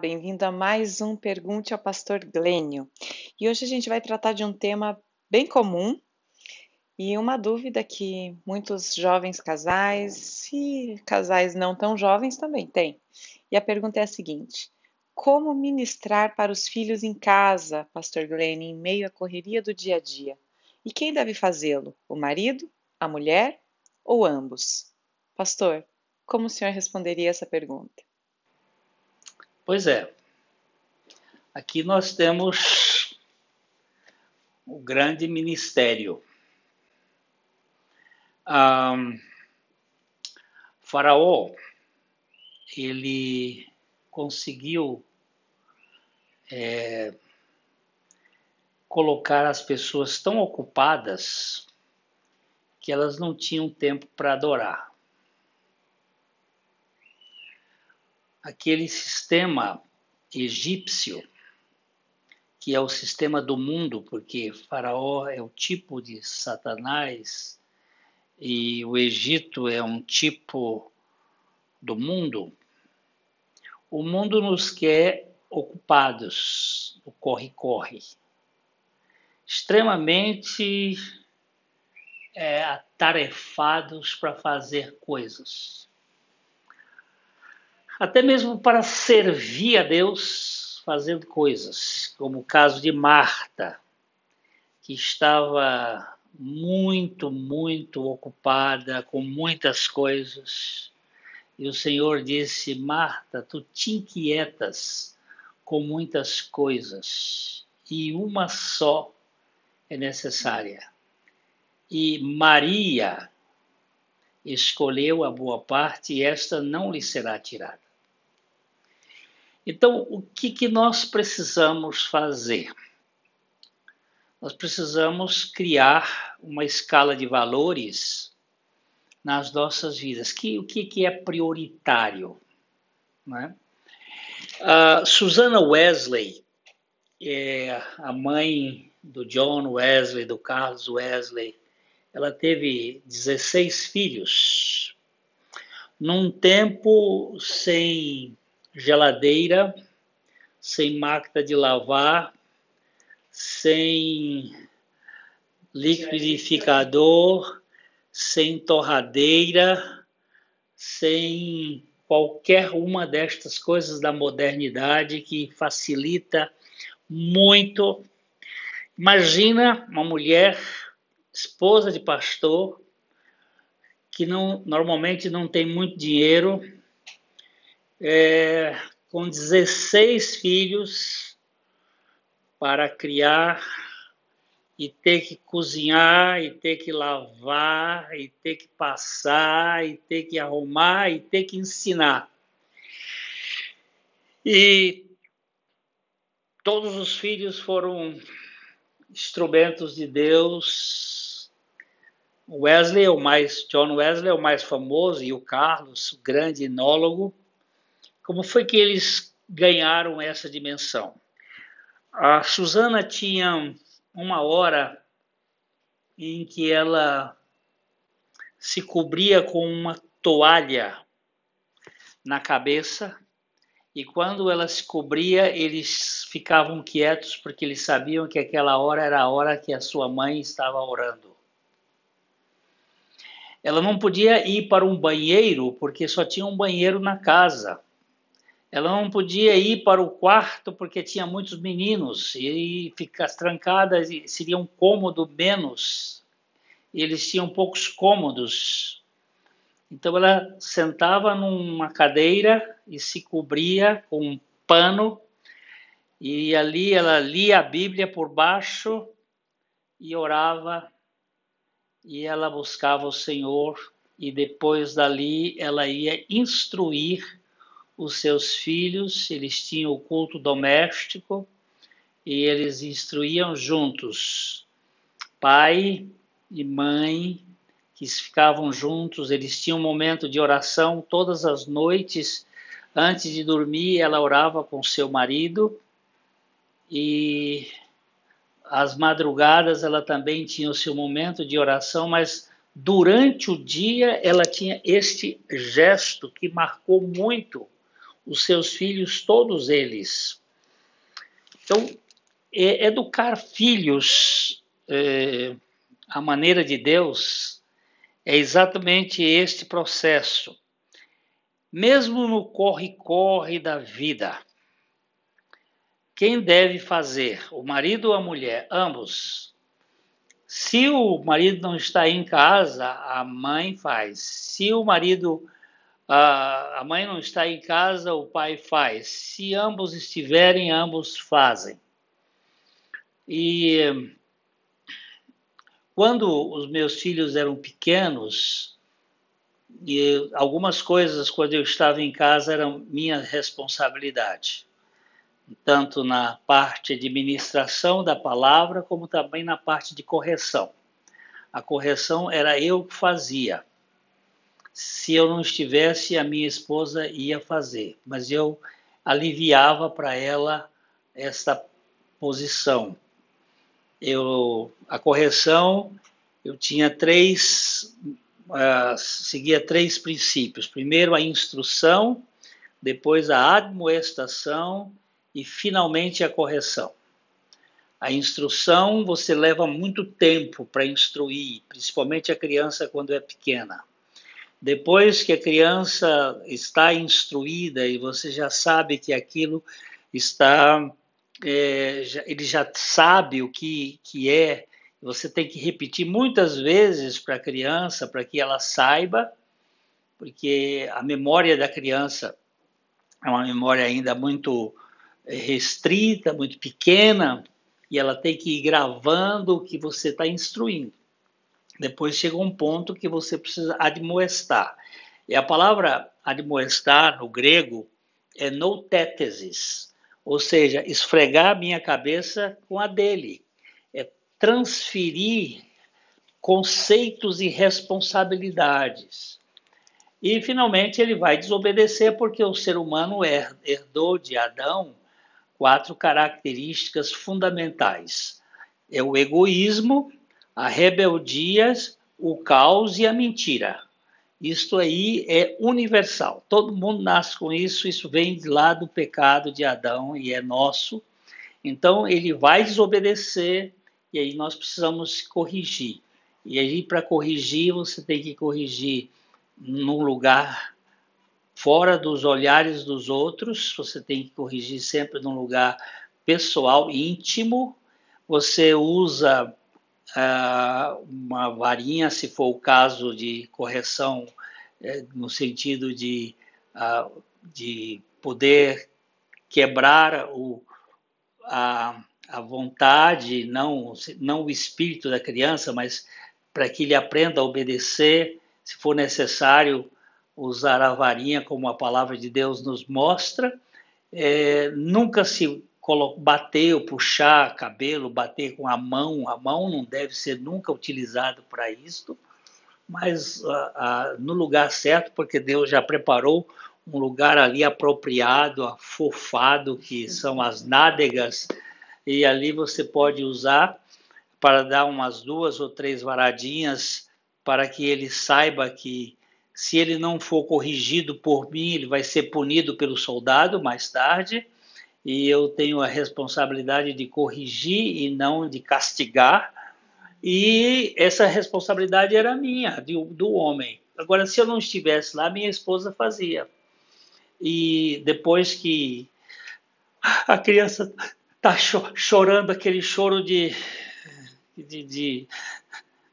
Bem-vindo a mais um Pergunte ao Pastor Glênio. E hoje a gente vai tratar de um tema bem comum e uma dúvida que muitos jovens casais e casais não tão jovens também têm. E a pergunta é a seguinte: Como ministrar para os filhos em casa, Pastor Glênio, em meio à correria do dia a dia? E quem deve fazê-lo? O marido, a mulher ou ambos? Pastor, como o senhor responderia essa pergunta? Pois é. Aqui nós temos o grande ministério. Um, faraó, ele conseguiu é, colocar as pessoas tão ocupadas que elas não tinham tempo para adorar. Aquele sistema egípcio, que é o sistema do mundo, porque Faraó é o tipo de Satanás e o Egito é um tipo do mundo, o mundo nos quer ocupados, o corre-corre, extremamente é, atarefados para fazer coisas até mesmo para servir a Deus fazendo coisas, como o caso de Marta, que estava muito, muito ocupada com muitas coisas. E o Senhor disse: Marta, tu te inquietas com muitas coisas, e uma só é necessária. E Maria escolheu a boa parte, e esta não lhe será tirada. Então, o que, que nós precisamos fazer? Nós precisamos criar uma escala de valores nas nossas vidas. Que, o que, que é prioritário? Né? Uh, Susana Wesley, é a mãe do John Wesley, do Carlos Wesley, ela teve 16 filhos. Num tempo sem geladeira, sem máquina de lavar, sem liquidificador, sem torradeira, sem qualquer uma destas coisas da modernidade que facilita muito. Imagina uma mulher, esposa de pastor, que não, normalmente não tem muito dinheiro, é, com 16 filhos para criar e ter que cozinhar, e ter que lavar, e ter que passar, e ter que arrumar, e ter que ensinar. E todos os filhos foram instrumentos de Deus. Wesley é o mais, John Wesley é o mais famoso, e o Carlos, o grande enólogo. Como foi que eles ganharam essa dimensão? A Susana tinha uma hora em que ela se cobria com uma toalha na cabeça e quando ela se cobria, eles ficavam quietos porque eles sabiam que aquela hora era a hora que a sua mãe estava orando. Ela não podia ir para um banheiro porque só tinha um banheiro na casa. Ela não podia ir para o quarto porque tinha muitos meninos e ficar trancada seria um cômodo menos. Eles tinham poucos cômodos. Então ela sentava numa cadeira e se cobria com um pano e ali ela lia a Bíblia por baixo e orava e ela buscava o Senhor e depois dali ela ia instruir os seus filhos, eles tinham o culto doméstico e eles instruíam juntos, pai e mãe, que ficavam juntos, eles tinham um momento de oração todas as noites, antes de dormir, ela orava com seu marido e às madrugadas ela também tinha o seu momento de oração, mas durante o dia ela tinha este gesto que marcou muito os seus filhos, todos eles. Então, é, educar filhos é, à maneira de Deus é exatamente este processo. Mesmo no corre-corre da vida, quem deve fazer? O marido ou a mulher? Ambos. Se o marido não está em casa, a mãe faz. Se o marido, a mãe não está em casa, o pai faz. Se ambos estiverem, ambos fazem. E quando os meus filhos eram pequenos, e algumas coisas quando eu estava em casa eram minha responsabilidade tanto na parte de administração da palavra, como também na parte de correção. A correção era eu que fazia. Se eu não estivesse, a minha esposa ia fazer, mas eu aliviava para ela esta posição. Eu, a correção, eu tinha três, uh, seguia três princípios. Primeiro, a instrução, depois a admoestação e finalmente a correção. A instrução você leva muito tempo para instruir, principalmente a criança quando é pequena. Depois que a criança está instruída e você já sabe que aquilo está, é, já, ele já sabe o que, que é, você tem que repetir muitas vezes para a criança para que ela saiba, porque a memória da criança é uma memória ainda muito restrita, muito pequena, e ela tem que ir gravando o que você está instruindo. Depois chega um ponto que você precisa admoestar. E a palavra admoestar no grego é noutétesis, ou seja, esfregar a minha cabeça com a dele. É transferir conceitos e responsabilidades. E finalmente ele vai desobedecer porque o ser humano herdou de Adão quatro características fundamentais: é o egoísmo, a rebeldia, o caos e a mentira. Isto aí é universal. Todo mundo nasce com isso, isso vem de lá do pecado de Adão e é nosso. Então ele vai desobedecer e aí nós precisamos corrigir. E aí para corrigir, você tem que corrigir num lugar fora dos olhares dos outros, você tem que corrigir sempre num lugar pessoal, íntimo. Você usa uma varinha, se for o caso de correção, uh, no sentido de, uh, de poder quebrar o, a, a vontade, não, não o espírito da criança, mas para que ele aprenda a obedecer, se for necessário, usar a varinha como a palavra de Deus nos mostra, é, nunca se bater ou puxar cabelo, bater com a mão, a mão não deve ser nunca utilizado para isto, mas no lugar certo, porque Deus já preparou um lugar ali apropriado, afofado, que são as nádegas, e ali você pode usar para dar umas duas ou três varadinhas para que ele saiba que se ele não for corrigido por mim, ele vai ser punido pelo soldado mais tarde. E eu tenho a responsabilidade de corrigir e não de castigar. E essa responsabilidade era minha, do, do homem. Agora, se eu não estivesse lá, minha esposa fazia. E depois que a criança está chorando aquele choro de, de, de,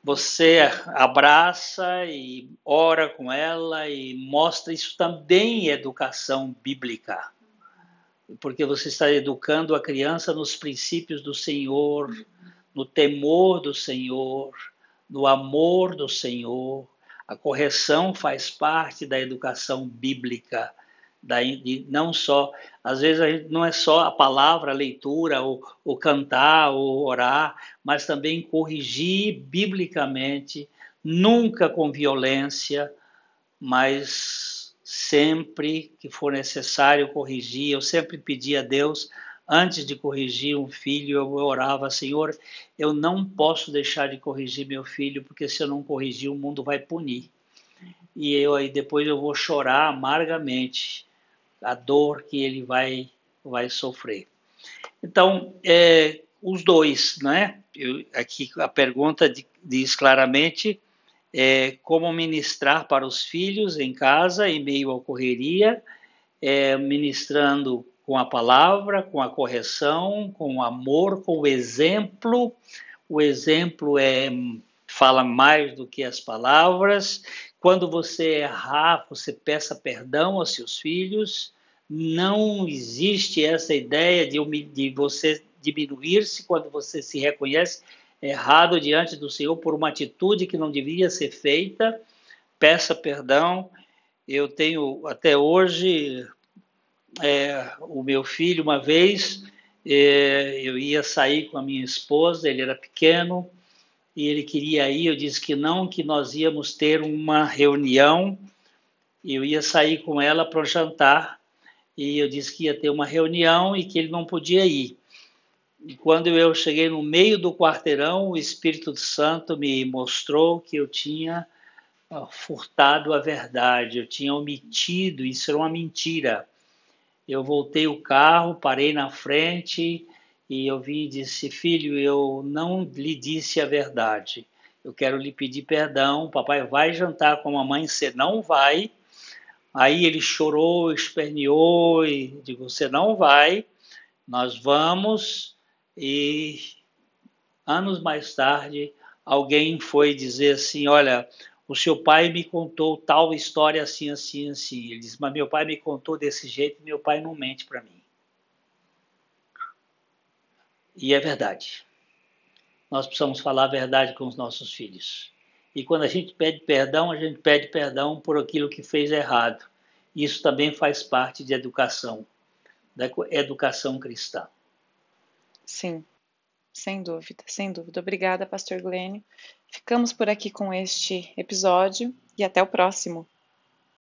você abraça e ora com ela e mostra isso também é educação bíblica. Porque você está educando a criança nos princípios do Senhor, no temor do Senhor, no amor do Senhor. A correção faz parte da educação bíblica daí não só às vezes não é só a palavra, a leitura, ou, ou cantar, ou orar, mas também corrigir biblicamente, nunca com violência, mas sempre que for necessário corrigir. Eu sempre pedi a Deus, antes de corrigir um filho, eu orava, Senhor, eu não posso deixar de corrigir meu filho, porque se eu não corrigir, o mundo vai punir. E eu aí depois eu vou chorar amargamente a dor que ele vai, vai sofrer. Então, é, os dois, né? Eu, aqui a pergunta diz claramente é, como ministrar para os filhos em casa, em meio à correria, é, ministrando com a palavra, com a correção, com o amor, com o exemplo. O exemplo é fala mais do que as palavras. Quando você errar, você peça perdão aos seus filhos. Não existe essa ideia de, de você diminuir-se quando você se reconhece errado diante do Senhor por uma atitude que não devia ser feita. Peça perdão. Eu tenho até hoje é, o meu filho uma vez é, eu ia sair com a minha esposa, ele era pequeno e ele queria ir, eu disse que não, que nós íamos ter uma reunião, eu ia sair com ela para o jantar e eu disse que ia ter uma reunião e que ele não podia ir. E quando eu cheguei no meio do quarteirão, o Espírito Santo me mostrou que eu tinha furtado a verdade, eu tinha omitido, isso era uma mentira. Eu voltei o carro, parei na frente e eu vi e disse: Filho, eu não lhe disse a verdade. Eu quero lhe pedir perdão. Papai vai jantar com a mamãe, você não vai. Aí ele chorou, esperneou e digo: Você não vai, nós vamos e anos mais tarde alguém foi dizer assim, olha, o seu pai me contou tal história assim, assim, assim. Ele disse, mas meu pai me contou desse jeito, meu pai não mente para mim. E é verdade. Nós precisamos falar a verdade com os nossos filhos. E quando a gente pede perdão, a gente pede perdão por aquilo que fez errado. Isso também faz parte de educação, da educação cristã. Sim, sem dúvida, sem dúvida. Obrigada, Pastor Glênio. Ficamos por aqui com este episódio e até o próximo.